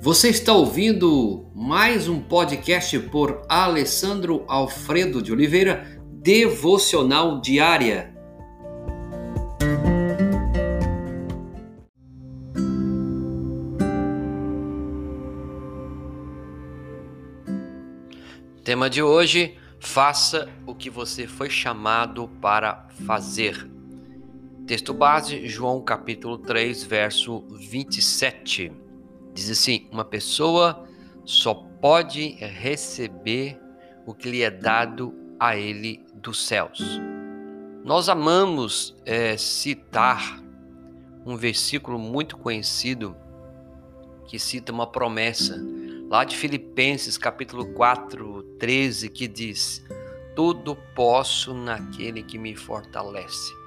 Você está ouvindo mais um podcast por Alessandro Alfredo de Oliveira, Devocional Diária. Tema de hoje: faça o que você foi chamado para fazer. Texto base, João capítulo 3, verso 27. Diz assim: Uma pessoa só pode receber o que lhe é dado a ele dos céus. Nós amamos é, citar um versículo muito conhecido que cita uma promessa lá de Filipenses capítulo 4, 13, que diz: Tudo posso naquele que me fortalece.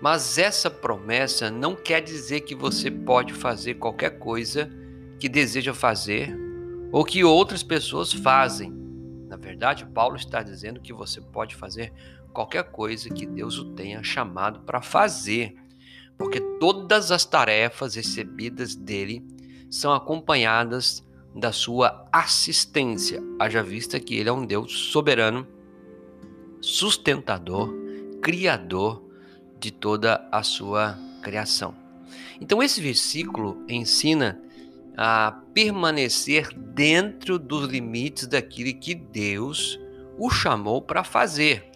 Mas essa promessa não quer dizer que você pode fazer qualquer coisa que deseja fazer ou que outras pessoas fazem. Na verdade, Paulo está dizendo que você pode fazer qualquer coisa que Deus o tenha chamado para fazer, porque todas as tarefas recebidas dele são acompanhadas da sua assistência, haja vista que ele é um Deus soberano, sustentador, criador de toda a sua criação. Então, esse versículo ensina a permanecer dentro dos limites daquilo que Deus o chamou para fazer,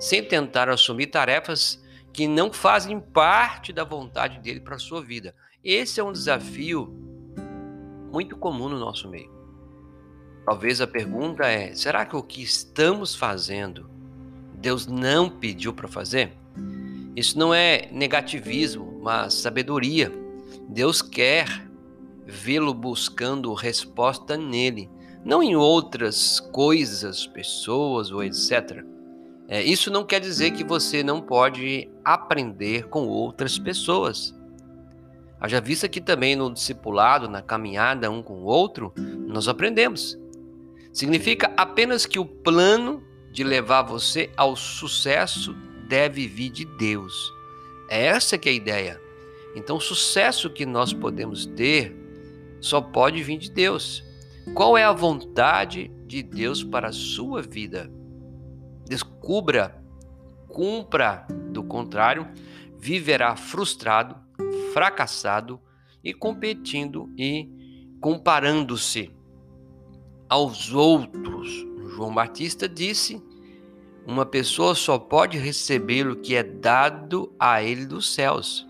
sem tentar assumir tarefas que não fazem parte da vontade dele para a sua vida. Esse é um desafio muito comum no nosso meio. Talvez a pergunta é: será que o que estamos fazendo Deus não pediu para fazer? Isso não é negativismo, mas sabedoria. Deus quer vê-lo buscando resposta nele, não em outras coisas, pessoas ou etc. É, isso não quer dizer que você não pode aprender com outras pessoas. Haja vista que também no discipulado, na caminhada um com o outro, nós aprendemos. Significa apenas que o plano de levar você ao sucesso deve vir de Deus. É essa que é a ideia. Então, o sucesso que nós podemos ter só pode vir de Deus. Qual é a vontade de Deus para a sua vida? Descubra, cumpra, do contrário, viverá frustrado, fracassado e competindo e comparando-se aos outros. João Batista disse uma pessoa só pode receber o que é dado a ele dos céus.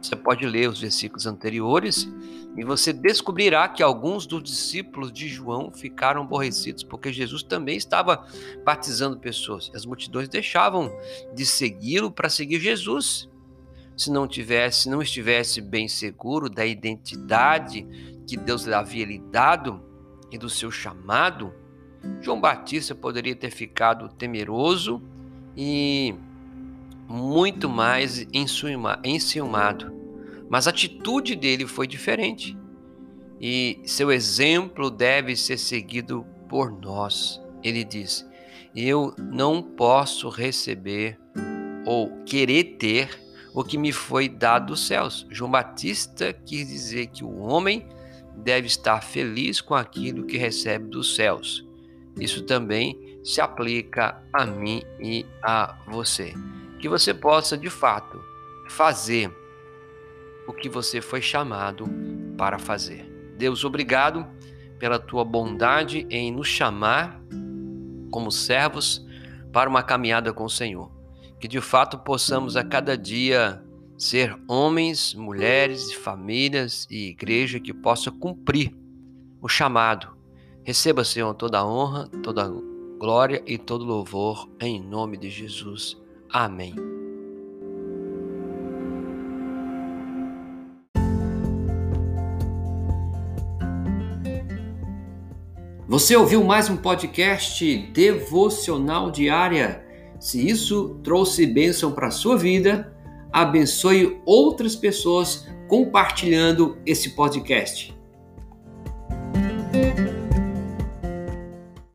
Você pode ler os versículos anteriores e você descobrirá que alguns dos discípulos de João ficaram aborrecidos porque Jesus também estava batizando pessoas. As multidões deixavam de segui-lo para seguir Jesus. Se não tivesse, se não estivesse bem seguro da identidade que Deus lhe havia lhe dado e do seu chamado, João Batista poderia ter ficado temeroso e muito mais enciumado, mas a atitude dele foi diferente e seu exemplo deve ser seguido por nós. Ele diz: Eu não posso receber ou querer ter o que me foi dado dos céus. João Batista quis dizer que o homem deve estar feliz com aquilo que recebe dos céus. Isso também se aplica a mim e a você. Que você possa, de fato, fazer o que você foi chamado para fazer. Deus, obrigado pela tua bondade em nos chamar como servos para uma caminhada com o Senhor. Que de fato possamos a cada dia ser homens, mulheres, famílias e igreja que possa cumprir o chamado Receba, Senhor, toda a honra, toda a glória e todo louvor em nome de Jesus. Amém. Você ouviu mais um podcast devocional diária? Se isso trouxe bênção para a sua vida, abençoe outras pessoas compartilhando esse podcast.